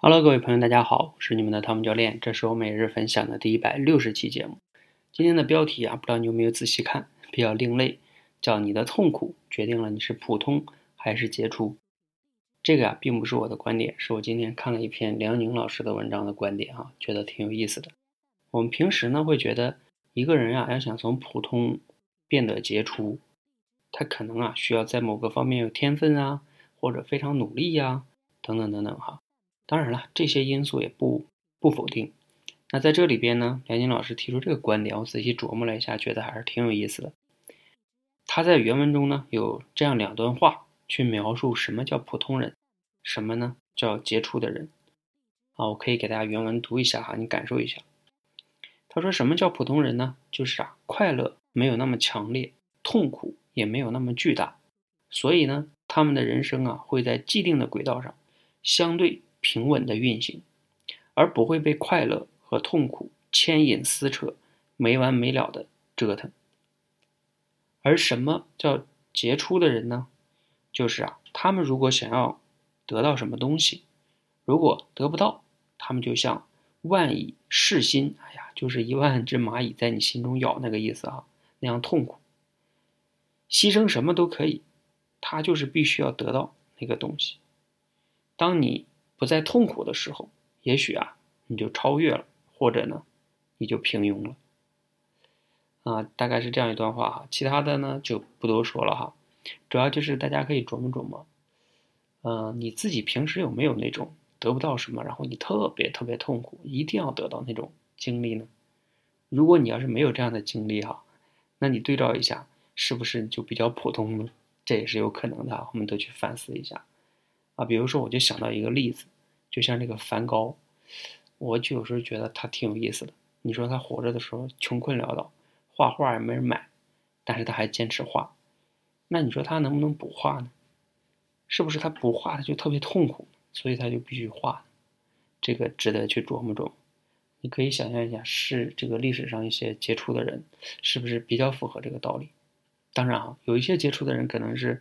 Hello，各位朋友，大家好，我是你们的汤姆教练，这是我每日分享的第一百六十期节目。今天的标题啊，不知道你有没有仔细看，比较另类，叫“你的痛苦决定了你是普通还是杰出”。这个啊，并不是我的观点，是我今天看了一篇梁宁老师的文章的观点啊，觉得挺有意思的。我们平时呢，会觉得一个人啊，要想从普通变得杰出，他可能啊，需要在某个方面有天分啊，或者非常努力呀，等等等等哈。当然了，这些因素也不不否定。那在这里边呢，梁宁老师提出这个观点，我仔细琢磨了一下，觉得还是挺有意思的。他在原文中呢有这样两段话，去描述什么叫普通人，什么呢叫杰出的人。啊，我可以给大家原文读一下哈，你感受一下。他说什么叫普通人呢？就是啊，快乐没有那么强烈，痛苦也没有那么巨大，所以呢，他们的人生啊会在既定的轨道上，相对。平稳的运行，而不会被快乐和痛苦牵引撕扯，没完没了的折腾。而什么叫杰出的人呢？就是啊，他们如果想要得到什么东西，如果得不到，他们就像万蚁噬心，哎呀，就是一万只蚂蚁在你心中咬那个意思啊，那样痛苦。牺牲什么都可以，他就是必须要得到那个东西。当你。不再痛苦的时候，也许啊，你就超越了，或者呢，你就平庸了。啊，大概是这样一段话哈，其他的呢就不多说了哈。主要就是大家可以琢磨琢磨，嗯，你自己平时有没有那种得不到什么，然后你特别特别痛苦，一定要得到那种经历呢？如果你要是没有这样的经历哈，那你对照一下，是不是就比较普通呢？这也是有可能的，我们都去反思一下。啊，比如说，我就想到一个例子，就像这个梵高，我就有时候觉得他挺有意思的。你说他活着的时候穷困潦倒，画画也没人买，但是他还坚持画。那你说他能不能不画呢？是不是他不画他就特别痛苦，所以他就必须画？这个值得去琢磨琢磨。你可以想象一下，是这个历史上一些杰出的人，是不是比较符合这个道理？当然啊，有一些杰出的人可能是。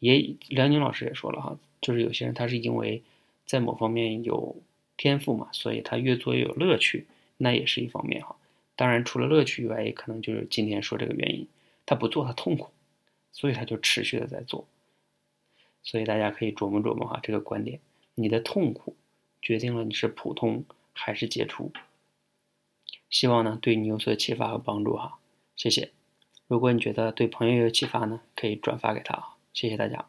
也梁宁老师也说了哈，就是有些人他是因为在某方面有天赋嘛，所以他越做越有乐趣，那也是一方面哈。当然除了乐趣以外，也可能就是今天说这个原因，他不做他痛苦，所以他就持续的在做。所以大家可以琢磨琢磨哈这个观点，你的痛苦决定了你是普通还是杰出。希望呢对你有所启发和帮助哈，谢谢。如果你觉得对朋友有启发呢，可以转发给他啊。谢谢大家。